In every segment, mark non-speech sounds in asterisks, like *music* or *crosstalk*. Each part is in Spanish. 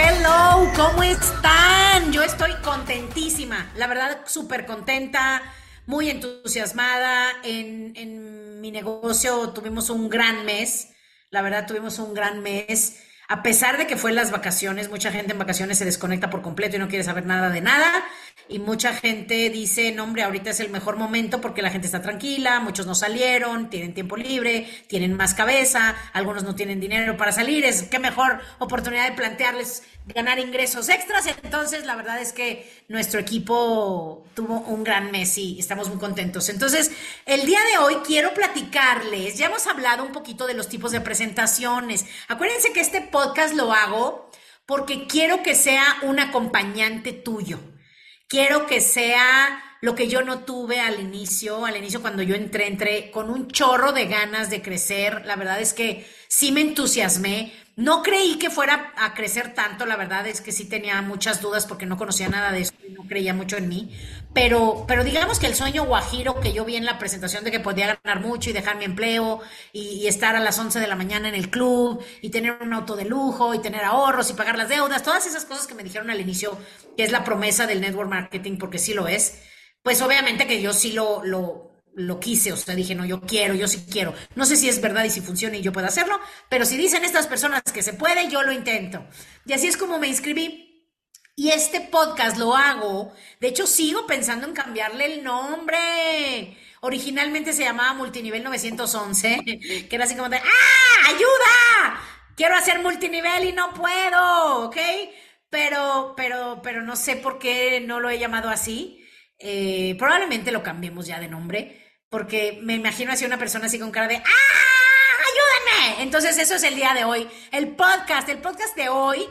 Hello, ¿cómo están? Yo estoy contentísima, la verdad súper contenta, muy entusiasmada. En, en mi negocio tuvimos un gran mes, la verdad tuvimos un gran mes. A pesar de que fue las vacaciones, mucha gente en vacaciones se desconecta por completo y no quiere saber nada de nada. Y mucha gente dice, no, hombre, ahorita es el mejor momento porque la gente está tranquila, muchos no salieron, tienen tiempo libre, tienen más cabeza, algunos no tienen dinero para salir. Es qué mejor oportunidad de plantearles ganar ingresos extras. Entonces, la verdad es que nuestro equipo tuvo un gran mes y estamos muy contentos. Entonces, el día de hoy quiero platicarles, ya hemos hablado un poquito de los tipos de presentaciones. Acuérdense que este podcast lo hago porque quiero que sea un acompañante tuyo. Quiero que sea lo que yo no tuve al inicio, al inicio cuando yo entré, entré con un chorro de ganas de crecer. La verdad es que sí me entusiasmé. No creí que fuera a crecer tanto, la verdad es que sí tenía muchas dudas porque no conocía nada de eso y no creía mucho en mí. Pero, pero digamos que el sueño guajiro que yo vi en la presentación de que podía ganar mucho y dejar mi empleo y, estar a las 11 de la mañana en el club y tener un auto de lujo y tener ahorros y pagar las deudas, todas esas cosas que me dijeron al inicio, que es la promesa del network marketing, porque sí lo es, pues obviamente que yo sí lo, lo, lo quise, o sea, dije, no, yo quiero, yo sí quiero. No sé si es verdad y si funciona y yo puedo hacerlo, pero si dicen estas personas que se puede, yo lo intento. Y así es como me inscribí. Y este podcast lo hago, de hecho sigo pensando en cambiarle el nombre. Originalmente se llamaba Multinivel 911, que era así como de, ¡ah! ¡Ayuda! Quiero hacer multinivel y no puedo, ¿ok? Pero, pero, pero no sé por qué no lo he llamado así. Eh, probablemente lo cambiemos ya de nombre, porque me imagino así una persona así con cara de ¡Ah! ¡Ayúdenme! Entonces, eso es el día de hoy. El podcast, el podcast de hoy,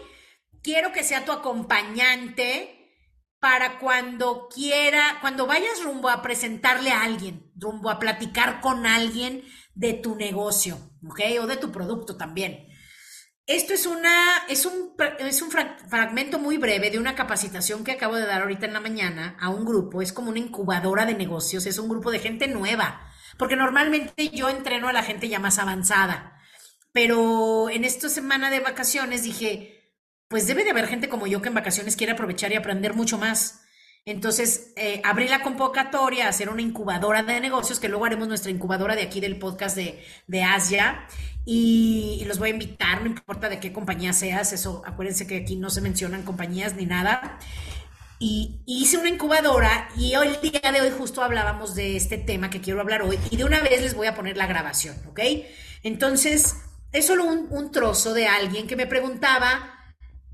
quiero que sea tu acompañante para cuando quiera, cuando vayas rumbo a presentarle a alguien, rumbo a platicar con alguien de tu negocio, ¿ok? O de tu producto también. Esto es una, es un, es un fragmento muy breve de una capacitación que acabo de dar ahorita en la mañana a un grupo. Es como una incubadora de negocios, es un grupo de gente nueva, porque normalmente yo entreno a la gente ya más avanzada. Pero en esta semana de vacaciones dije, pues debe de haber gente como yo que en vacaciones quiere aprovechar y aprender mucho más. Entonces, eh, abrí la convocatoria a hacer una incubadora de negocios, que luego haremos nuestra incubadora de aquí del podcast de, de Asia, y, los voy a invitar, no importa de qué compañía seas, eso, acuérdense que aquí no se mencionan compañías ni nada. Y, y hice una incubadora y hoy, el día de hoy justo hablábamos de este tema que quiero hablar hoy, y de una vez les voy a poner la grabación, ¿ok? Entonces, es solo un, un trozo de alguien que me preguntaba,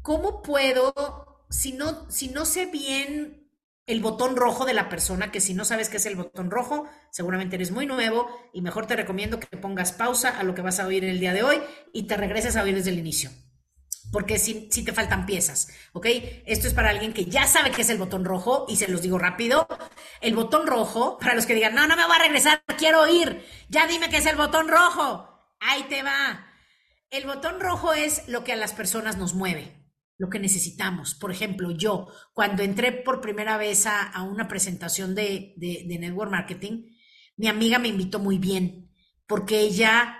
¿cómo puedo, si no, si no sé bien el botón rojo de la persona, que si no sabes qué es el botón rojo, seguramente eres muy nuevo y mejor te recomiendo que pongas pausa a lo que vas a oír el día de hoy y te regreses a oír desde el inicio. Porque si, si te faltan piezas, ¿ok? Esto es para alguien que ya sabe qué es el botón rojo y se los digo rápido. El botón rojo, para los que digan, no, no me voy a regresar, quiero oír, ya dime qué es el botón rojo. Ahí te va. El botón rojo es lo que a las personas nos mueve lo que necesitamos. Por ejemplo, yo, cuando entré por primera vez a, una presentación de, de, de, Network Marketing, mi amiga me invitó muy bien, porque ella,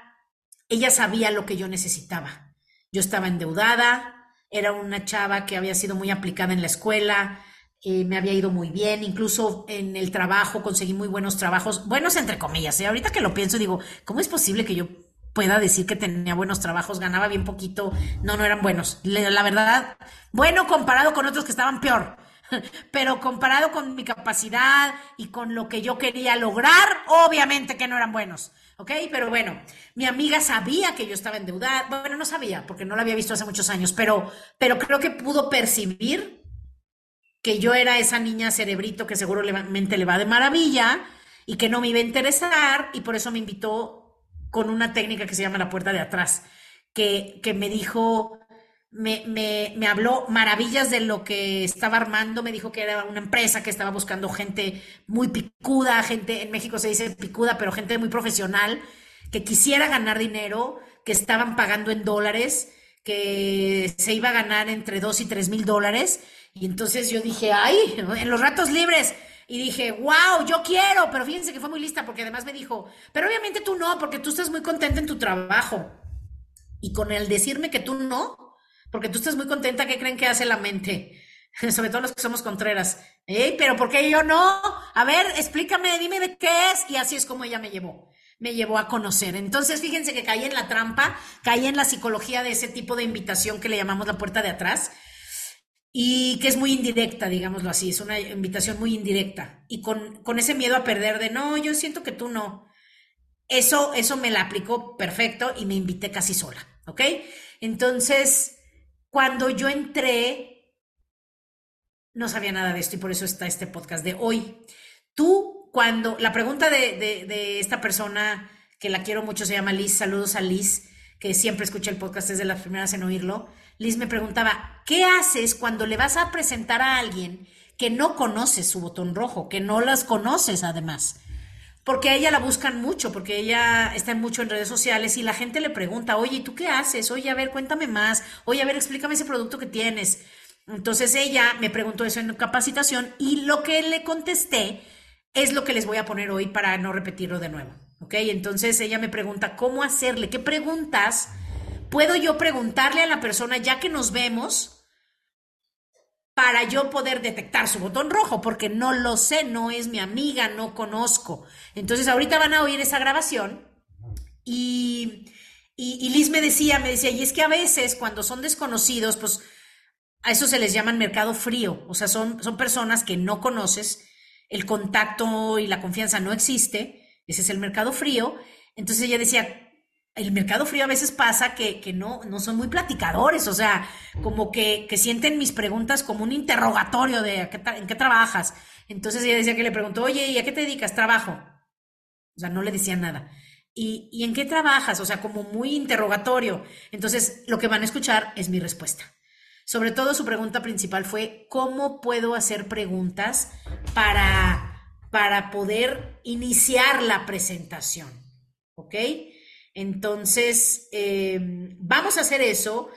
ella sabía lo que yo necesitaba. Yo estaba endeudada, era una chava que había sido muy aplicada en la escuela, eh, me había ido muy bien, incluso en el trabajo conseguí muy buenos trabajos, buenos entre comillas. ¿eh? Ahorita que lo pienso, digo, ¿cómo es posible que yo pueda decir que tenía buenos trabajos, ganaba bien poquito, no, no eran buenos. La verdad, bueno comparado con otros que estaban peor. *laughs* pero comparado con mi capacidad y con lo que yo quería lograr, obviamente que no eran buenos. ¿Ok? Pero bueno, mi amiga sabía que yo estaba endeudada. Bueno, no sabía, porque no la había visto hace muchos años, pero, pero creo que pudo percibir que yo era esa niña cerebrito que seguramente le va de maravilla y que no me iba a interesar y por eso me invitó con una técnica que se llama la puerta de atrás, que, que me dijo, me, me, me, habló maravillas de lo que estaba armando, me dijo que era una empresa que estaba buscando gente muy picuda, gente, en México se dice picuda, pero gente muy profesional, que quisiera ganar dinero, que estaban pagando en dólares, que se iba a ganar entre 2 y 3 mil dólares. Y entonces yo dije, ay, en los ratos libres. Y dije, wow, yo quiero, pero fíjense que fue muy lista porque además me dijo, pero obviamente tú no, porque tú estás muy contenta en tu trabajo. Y con el decirme que tú no, porque tú estás muy contenta, ¿qué creen que hace la mente? *laughs* Sobre todo los que somos contreras. ¿Eh? Pero ¿por qué yo no? A ver, explícame, dime de qué es. Y así es como ella me llevó. Me llevó a conocer. Entonces, fíjense que caí en la trampa, caí en la psicología de ese tipo de invitación que le llamamos la puerta de atrás y que es muy indirecta, digámoslo así, es una invitación muy indirecta y con, con, ese miedo a perder de no, yo siento que tú no. Eso, eso me la aplicó perfecto y me invité casi sola, ¿ok? Entonces, cuando yo entré, no sabía nada de esto y por eso está este podcast de hoy. Tú, cuando, la pregunta de, esta persona, que la quiero mucho, se llama Liz, saludos a Liz, que siempre escucha el podcast desde las primeras en oírlo. Liz me preguntaba, ¿qué haces cuando le vas a presentar a alguien que no conoces su botón rojo, que no las conoces además? porque a ella la buscan mucho, porque ella está mucho en redes sociales y la gente le pregunta, oye, ¿tú qué haces? Oye, a ver, cuéntame más. Oye, a ver, explícame ese producto que tienes. Entonces ella me preguntó eso en capacitación y lo que le contesté es lo que les voy a poner hoy para no repetirlo de nuevo. ¿Ok? Entonces ella me pregunta, ¿cómo hacerle? ¿Qué preguntas puedo yo preguntarle a la persona ya que nos vemos? para yo poder detectar su botón rojo, porque no lo sé, no es mi amiga, no conozco. Entonces ahorita van a oír esa grabación y, y, Liz me decía, me decía, y es que a veces cuando son desconocidos, pues a eso se les llama mercado frío, o sea, son, son personas que no conoces, el contacto y la confianza no existe, ese es el mercado frío. Entonces ella decía, el mercado frío a veces pasa que, no, no son muy platicadores, o sea, como que, sienten mis preguntas como un interrogatorio de ¿en qué trabajas? Entonces ella decía que le preguntó, oye, ¿y a qué te dedicas? Trabajo. O sea, no le decía nada. ¿Y, ¿Y en qué trabajas? O sea, como muy interrogatorio. Entonces, lo que van a escuchar es mi respuesta. Sobre todo su pregunta principal fue, ¿cómo puedo hacer preguntas para, para poder iniciar la presentación? ¿Ok? Entonces, em, vamos a hacer eso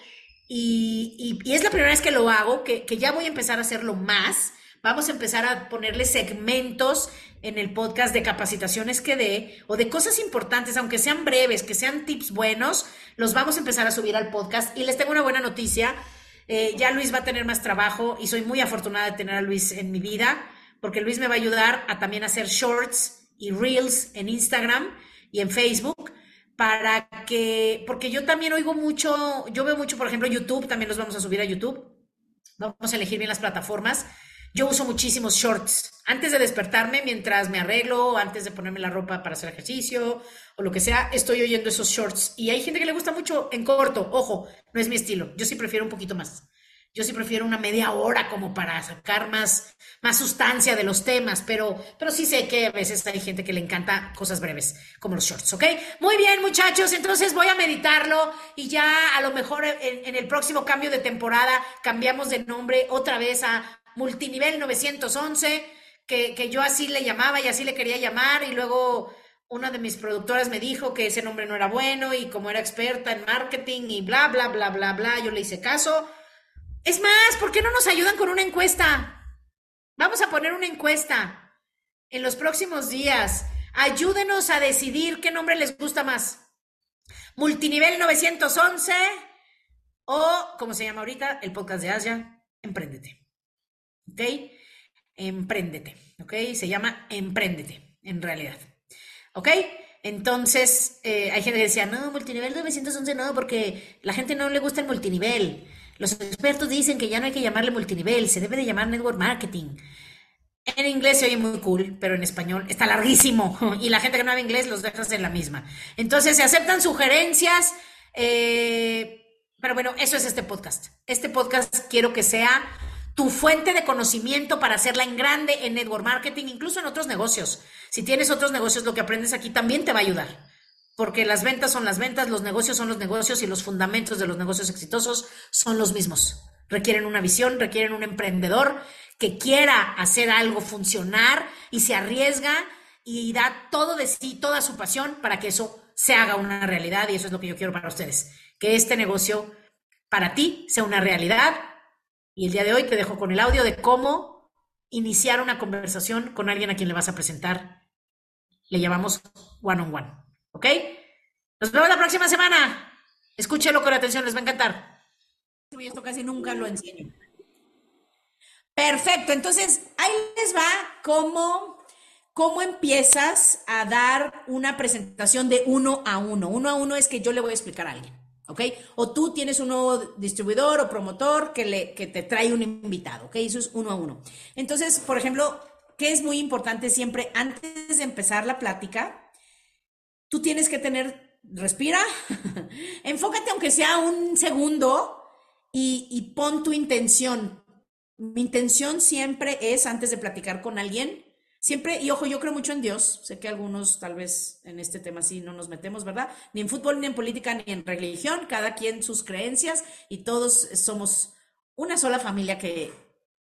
y, es la primera vez que lo hago, que, ya voy a empezar a hacerlo más. Vamos a empezar a ponerle segmentos en el podcast de capacitaciones que dé o de cosas importantes, aunque sean breves, que sean tips buenos, los vamos a empezar a subir al podcast. Y les tengo una buena noticia, eh, ya Luis va a tener más trabajo y soy muy afortunada de tener a Luis en mi vida, porque Luis me va a ayudar a también hacer shorts y reels en Instagram y en Facebook para que, porque yo también oigo mucho, yo veo mucho, por ejemplo, YouTube, también los vamos a subir a YouTube. Vamos a elegir bien las plataformas. Yo uso muchísimos shorts. Antes de despertarme, mientras me arreglo, antes de ponerme la ropa para hacer ejercicio o lo que sea, estoy oyendo esos shorts. Y hay gente que le gusta mucho en corto. Ojo, no es mi estilo. Yo sí prefiero un poquito más. Yo sí prefiero una media hora como para sacar más, más sustancia de los temas, pero, pero sí sé que a veces hay gente que le encanta cosas breves, como los shorts, ¿ok? Muy bien, muchachos, entonces voy a meditarlo y ya a lo mejor en, en el próximo cambio de temporada cambiamos de nombre otra vez a Multinivel 911, que, que yo así le llamaba y así le quería llamar y luego una de mis productoras me dijo que ese nombre no era bueno y como era experta en marketing y bla, bla, bla, bla, bla, yo le hice caso es más, ¿por qué no nos ayudan con una encuesta? Vamos a poner una encuesta en los próximos días. Ayúdenos a decidir qué nombre les gusta más. Multinivel 911 o, como se llama ahorita, el podcast de Asia, Empréndete. ¿Ok? Empréndete. ¿Ok? Se llama Empréndete, en realidad. ¿Ok? Entonces, eh, hay gente que decía, no, multinivel 911 no, porque la gente no le gusta el multinivel. Los expertos dicen que ya no hay que llamarle multinivel, se debe de llamar network marketing. En inglés se oye muy cool, pero en español está larguísimo *laughs* y la gente que no habla inglés los dejas en la misma. Entonces se aceptan sugerencias, eh, pero bueno, eso es este podcast. Este podcast quiero que sea tu fuente de conocimiento para hacerla en grande en network marketing, incluso en otros negocios. Si tienes otros negocios, lo que aprendes aquí también te va a ayudar. Porque las ventas son las ventas, los negocios son los negocios y los fundamentos de los negocios exitosos son los mismos. Requieren una visión, requieren un emprendedor que quiera hacer algo funcionar y se arriesga y da todo de sí, toda su pasión para que eso se haga una realidad y eso es lo que yo quiero para ustedes, que este negocio para ti sea una realidad y el día de hoy te dejo con el audio de cómo iniciar una conversación con alguien a quien le vas a presentar. Le llamamos one on one. ¿Ok? Nos vemos la próxima semana. Escúchelo con atención, les va a encantar. Esto casi nunca lo enseño. Perfecto, entonces ahí les va cómo, cómo empiezas a dar una presentación de uno a uno. Uno a uno es que yo le voy a explicar a alguien. ¿ok? O tú tienes un nuevo distribuidor o promotor que, le, que te trae un invitado, ¿ok? Eso es uno a uno. Entonces, por ejemplo, ¿qué es muy importante siempre antes de empezar la plática? Tú tienes que tener, respira, *laughs* enfócate aunque sea un segundo y, pon tu intención. Mi intención siempre es, antes de platicar con alguien, Siempre, y ojo, yo creo mucho en Dios. Sé que algunos tal vez en este tema sí no nos metemos, ¿verdad? Ni en fútbol, ni en política, ni en religión. Cada quien sus creencias y todos somos una sola familia que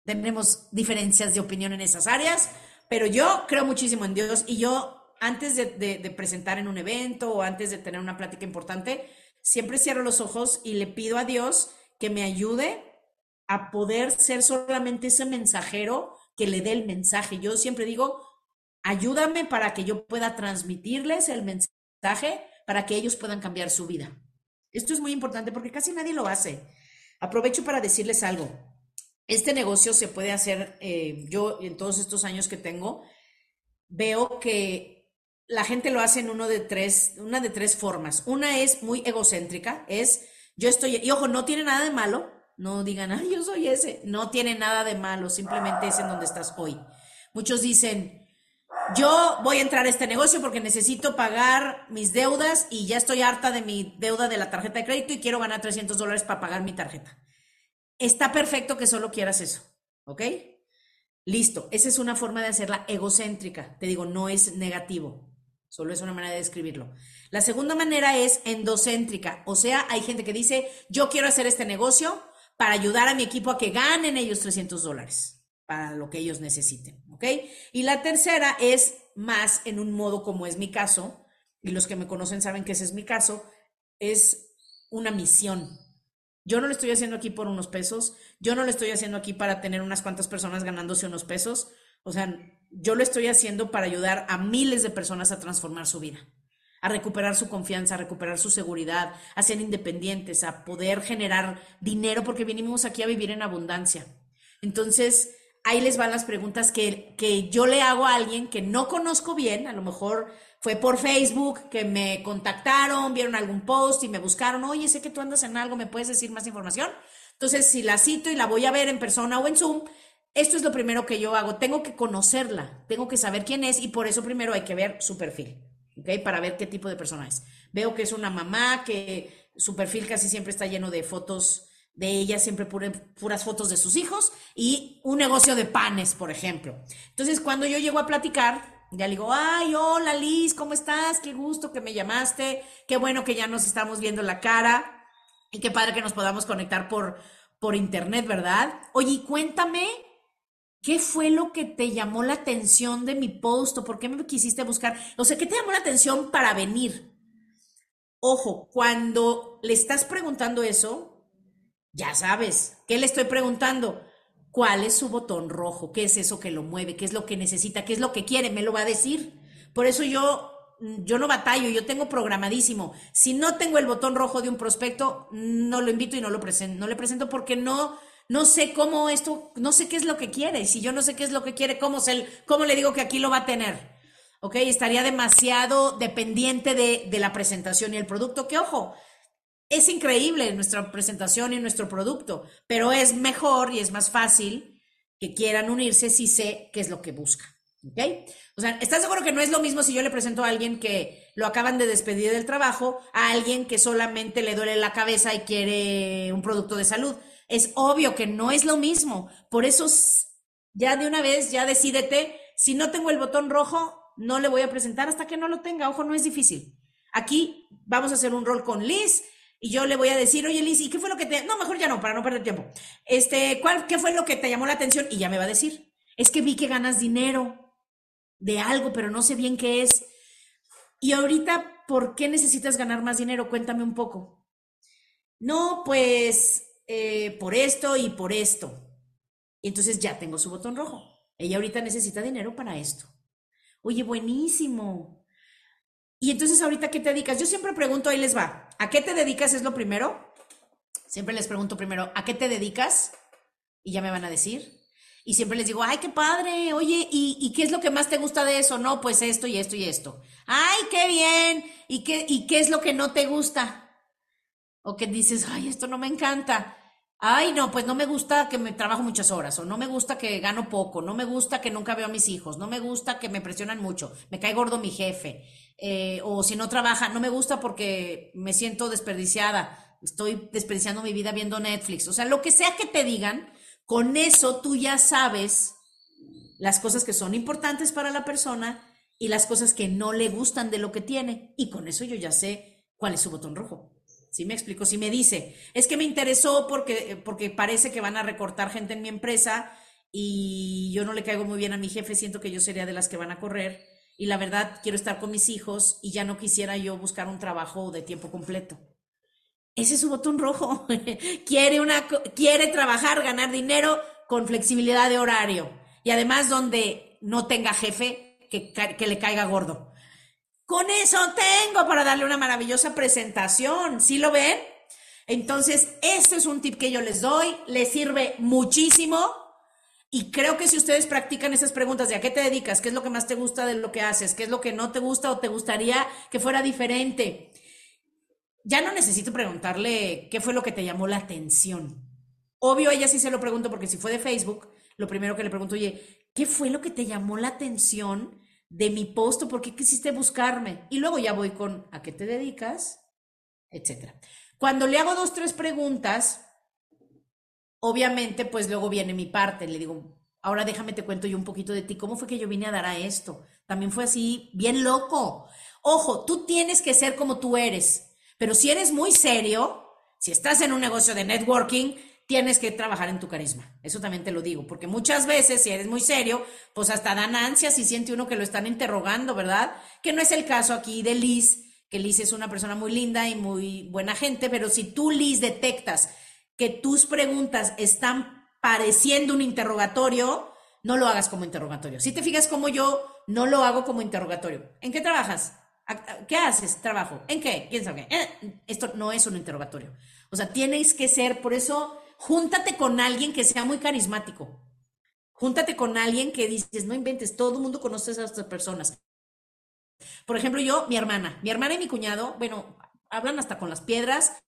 tenemos diferencias de opinión en esas áreas. Pero yo creo muchísimo en Dios y yo antes de, presentar en un evento o antes de tener una plática importante, siempre cierro los ojos y le pido a Dios que me ayude a poder ser solamente ese mensajero que le dé el mensaje. Yo siempre digo, ayúdame para que yo pueda transmitirles el mensaje para que ellos puedan cambiar su vida. Esto es muy importante porque casi nadie lo hace. Aprovecho para decirles algo. Este negocio se puede hacer, eh, yo en todos estos años que tengo, veo que la gente lo hace en uno de tres, una de tres formas. Una es muy egocéntrica, es yo estoy, y ojo, no tiene nada de malo, no digan, ay, yo soy ese. No tiene nada de malo, simplemente es en donde estás hoy. Muchos dicen, yo voy a entrar a este negocio porque necesito pagar mis deudas y ya estoy harta de mi deuda de la tarjeta de crédito y quiero ganar 300 dólares para pagar mi tarjeta. Está perfecto que solo quieras eso, ¿ok? Listo, esa es una forma de hacerla egocéntrica. Te digo, no es negativo, solo es una manera de describirlo. La segunda manera es endocéntrica, o sea, hay gente que dice, yo quiero hacer este negocio, para ayudar a mi equipo a que ganen ellos 300 dólares para lo que ellos necesiten, ¿ok? Y la tercera es más en un modo como es mi caso, y los que me conocen saben que ese es mi caso, es una misión. Yo no lo estoy haciendo aquí por unos pesos, yo no lo estoy haciendo aquí para tener unas cuantas personas ganándose unos pesos, o sea, yo lo estoy haciendo para ayudar a miles de personas a transformar su vida a recuperar su confianza, a recuperar su seguridad, a ser independientes, a poder generar dinero, porque vinimos aquí a vivir en abundancia. Entonces, ahí les van las preguntas que, que yo le hago a alguien que no conozco bien, a lo mejor fue por Facebook que me contactaron, vieron algún post y me buscaron, oye, sé que tú andas en algo, ¿me puedes decir más información? Entonces, si la cito y la voy a ver en persona o en Zoom, esto es lo primero que yo hago. Tengo que conocerla, tengo que saber quién es y por eso primero hay que ver su perfil. ¿ok? Para ver qué tipo de persona es. Veo que es una mamá, que su perfil casi siempre está lleno de fotos de ella, siempre puras fotos de sus hijos y un negocio de panes, por ejemplo. Entonces, cuando yo llego a platicar, ya le digo, ay, hola Liz, ¿cómo estás? Qué gusto que me llamaste, qué bueno que ya nos estamos viendo la cara y qué padre que nos podamos conectar por, por internet, ¿verdad? Oye, cuéntame ¿Qué fue lo que te llamó la atención de mi post por qué me quisiste buscar? O sea, ¿qué te llamó la atención para venir? Ojo, cuando le estás preguntando eso, ya sabes, ¿qué le estoy preguntando? ¿Cuál es su botón rojo? ¿Qué es eso que lo mueve? ¿Qué es lo que necesita? ¿Qué es lo que quiere? Me lo va a decir. Por eso yo yo no batallo, yo tengo programadísimo. Si no tengo el botón rojo de un prospecto, no lo invito y no lo presento, no le presento porque no no sé cómo esto, no sé qué es lo que quiere. Si yo no sé qué es lo que quiere, ¿cómo, se, cómo le digo que aquí lo va a tener? ¿Ok? Estaría demasiado dependiente de, de la presentación y el producto. Que ojo, es increíble nuestra presentación y nuestro producto, pero es mejor y es más fácil que quieran unirse si sé qué es lo que buscan. ¿Ok? O sea, ¿estás seguro que no es lo mismo si yo le presento a alguien que lo acaban de despedir del trabajo a alguien que solamente le duele la cabeza y quiere un producto de salud? Es obvio que no es lo mismo. Por eso, ya de una vez, ya decídete, si no tengo el botón rojo, no le voy a presentar hasta que no lo tenga. Ojo, no es difícil. Aquí vamos a hacer un rol con Liz y yo le voy a decir, oye Liz, ¿y qué fue lo que te... No, mejor ya no, para no perder tiempo. Este, ¿cuál, ¿qué fue lo que te llamó la atención? Y ya me va a decir, es que vi que ganas dinero de algo, pero no sé bien qué es. Y ahorita, ¿por qué necesitas ganar más dinero? Cuéntame un poco. No, pues eh, por esto y por esto. Y entonces ya tengo su botón rojo. Ella ahorita necesita dinero para esto. Oye, buenísimo. Y entonces ahorita, ¿qué te dedicas? Yo siempre pregunto, ahí les va. ¿A qué te dedicas es lo primero? Siempre les pregunto primero, ¿a qué te dedicas? Y ya me van a decir. Y siempre les digo, ay, qué padre, oye, ¿y, qué es lo que más te gusta de eso? No, pues esto y esto y esto. Ay, qué bien. ¿Y qué, ¿Y qué es lo que no te gusta? O que dices, ay, esto no me encanta. Ay, no, pues no me gusta que me trabajo muchas horas, o no me gusta que gano poco, no me gusta que nunca veo a mis hijos, no me gusta que me presionan mucho, me cae gordo mi jefe, eh, o si no trabaja, no me gusta porque me siento desperdiciada, estoy desperdiciando mi vida viendo Netflix. O sea, lo que sea que te digan, con eso tú ya sabes las cosas que son importantes para la persona y las cosas que no le gustan de lo que tiene. Y con eso yo ya sé cuál es su botón rojo. ¿Sí me explico? Si me dice, es que me interesó porque, porque parece que van a recortar gente en mi empresa y yo no le caigo muy bien a mi jefe, siento que yo sería de las que van a correr y la verdad quiero estar con mis hijos y ya no quisiera yo buscar un trabajo de tiempo completo. Ese es su botón rojo. *laughs* quiere, una, quiere trabajar, ganar dinero con flexibilidad de horario. Y además donde no tenga jefe que, que le caiga gordo. Con eso tengo para darle una maravillosa presentación. ¿Sí lo ven? Entonces, este es un tip que yo les doy. Les sirve muchísimo. Y creo que si ustedes practican esas preguntas de a qué te dedicas, qué es lo que más te gusta de lo que haces, qué es lo que no te gusta o te gustaría que fuera diferente, ya no necesito preguntarle qué fue lo que te llamó la atención. Obvio, ella sí se lo pregunto porque si fue de Facebook, lo primero que le pregunto, oye, ¿qué fue lo que te llamó la atención de mi post por qué quisiste buscarme? Y luego ya voy con ¿a qué te dedicas? Etcétera. Cuando le hago dos, tres preguntas, obviamente, pues luego viene mi parte. Le digo, ahora déjame te cuento yo un poquito de ti. ¿Cómo fue que yo vine a dar a esto? También fue así, bien loco. Ojo, tú tienes que ser como tú eres. Pero si eres muy serio, si estás en un negocio de networking, tienes que trabajar en tu carisma. Eso también te lo digo, porque muchas veces si eres muy serio, pues hasta dan ansias y siente uno que lo están interrogando, ¿verdad? Que no es el caso aquí de Liz, que Liz es una persona muy linda y muy buena gente, pero si tú, Liz, detectas que tus preguntas están pareciendo un interrogatorio, no lo hagas como interrogatorio. Si te fijas como yo no lo hago como interrogatorio. ¿En qué trabajas? ¿Qué haces? Trabajo. ¿En qué? ¿Quién sabe? Eh, esto no es un interrogatorio. O sea, tienes que ser, por eso, júntate con alguien que sea muy carismático. Júntate con alguien que dices, no inventes, todo el mundo conoce a estas personas. Por ejemplo, yo, mi hermana, mi hermana y mi cuñado, bueno, hablan hasta con las piedras,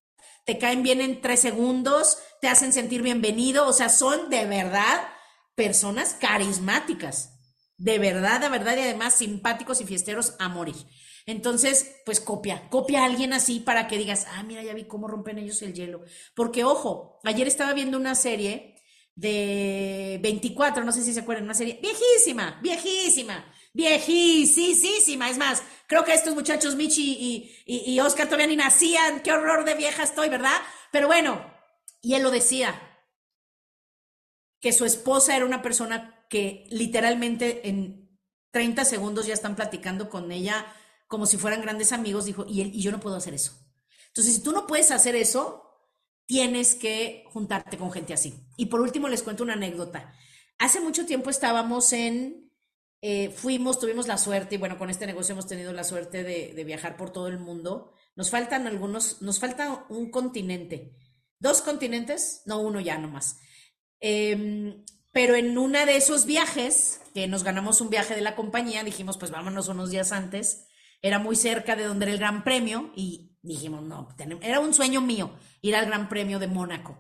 te caen bien en tres segundos, te hacen sentir bienvenido, o sea, son de verdad personas carismáticas, de verdad, de verdad, y además simpáticos y fiesteros a morir. Entonces, pues copia, copia a alguien así para que digas, ah, mira, ya vi cómo rompen ellos el hielo. Porque, ojo, ayer estaba viendo una serie de 24, no sé si se acuerdan, una serie viejísima, viejísima, viejísima. Es más, creo que estos muchachos, Michi y, y Oscar, todavía ni nacían. Qué horror de vieja estoy, ¿verdad? Pero bueno, y él lo decía, que su esposa era una persona que literalmente en 30 segundos ya están platicando con ella como si fueran grandes amigos, dijo, y, yo no puedo hacer eso. Entonces, si tú no puedes hacer eso, tienes que juntarte con gente así. Y por último, les cuento una anécdota. Hace mucho tiempo estábamos en, eh, fuimos, tuvimos la suerte, y bueno, con este negocio hemos tenido la suerte de, viajar por todo el mundo. Nos faltan algunos, nos falta un continente. ¿Dos continentes? No, uno ya nomás. Eh, pero en una de esos viajes, que nos ganamos un viaje de la compañía, dijimos, pues vámonos unos días antes era muy cerca de donde era el Gran Premio y Dijimos, no, era un sueño mío ir al Gran Premio de Mónaco.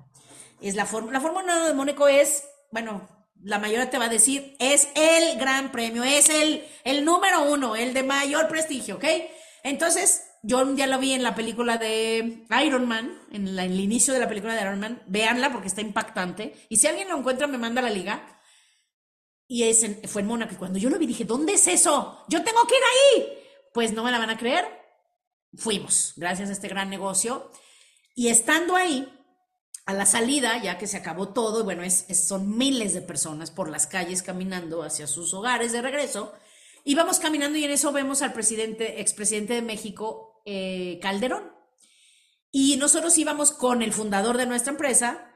Es la, la Fórmula 1 de Mónaco es, bueno, la mayoría te va a decir, es el Gran Premio, es el, el número uno, el de mayor prestigio, ¿ok? Entonces, yo un día lo vi en la película de Iron Man, en, el inicio de la película de Iron Man. Véanla porque está impactante. Y si alguien lo encuentra, me manda a la liga. Y es fue en Mónaco. Y cuando yo lo vi, dije, ¿dónde es eso? Yo tengo que ir ahí. Pues no me la van a creer. Fuimos, gracias a este gran negocio. Y estando ahí, a la salida, ya que se acabó todo, bueno, es, son miles de personas por las calles caminando hacia sus hogares de regreso. Íbamos caminando y en eso vemos al presidente, expresidente de México, eh, Calderón. Y nosotros íbamos con el fundador de nuestra empresa.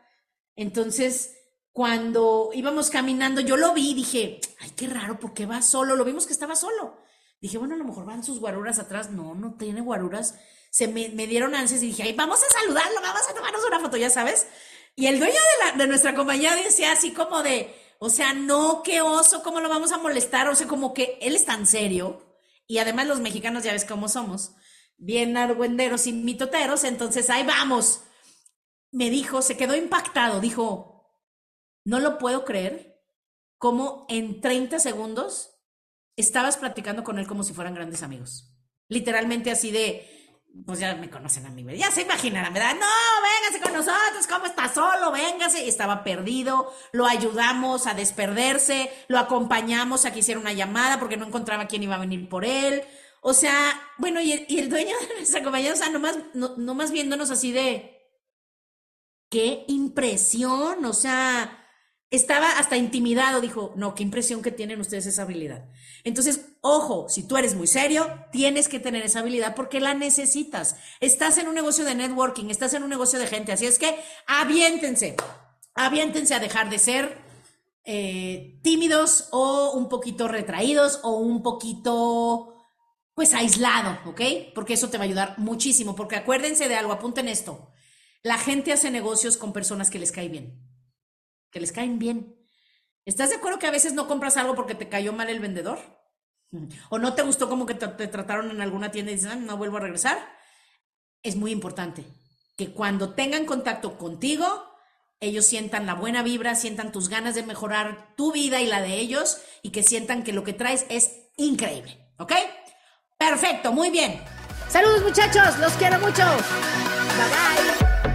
Entonces, cuando íbamos caminando, yo lo vi y dije, ay, qué raro, ¿por qué va solo? Lo vimos que estaba solo. Dije, bueno, a lo mejor van sus guaruras atrás. No, no tiene guaruras. Se me, dieron ansias y dije, ay, vamos a saludarlo, vamos a tomarnos una foto, ya sabes. Y el dueño de, de nuestra compañía decía así como de, o sea, no, qué oso, ¿cómo lo vamos a molestar? O sea, como que él es tan serio. Y además los mexicanos ya ves cómo somos bien argüenderos y mitoteros, entonces ahí vamos. Me dijo, se quedó impactado, dijo, no lo puedo creer, como en 30 segundos estabas platicando con él como si fueran grandes amigos. Literalmente así de, pues ya me conocen a mí, ya se imaginarán, ¿verdad? No, véngase con nosotros, ¿cómo está solo? Véngase. Estaba perdido, lo ayudamos a desperderse, lo acompañamos a que hiciera una llamada porque no encontraba quién iba a venir por él. O sea, bueno, y el, dueño de nuestra compañía, o sea, nomás, no, nomás viéndonos así de, qué impresión, o sea, estaba hasta intimidado, dijo, no, qué impresión que tienen ustedes esa habilidad. Entonces, ojo, si tú eres muy serio, tienes que tener esa habilidad porque la necesitas. Estás en un negocio de networking, estás en un negocio de gente, así es que aviéntense, aviéntense a dejar de ser eh, tímidos o un poquito retraídos o un poquito pues aislado, ¿ok? Porque eso te va a ayudar muchísimo, porque acuérdense de algo, apunten esto. La gente hace negocios con personas que les caen bien, que les caen bien. ¿Estás de acuerdo que a veces no compras algo porque te cayó mal el vendedor? ¿O no te gustó como que te, trataron en alguna tienda y dices, ah, no vuelvo a regresar? Es muy importante que cuando tengan contacto contigo, ellos sientan la buena vibra, sientan tus ganas de mejorar tu vida y la de ellos y que sientan que lo que traes es increíble, ¿ok? Perfecto, muy bien. Saludos muchachos, los quiero mucho. Bye bye.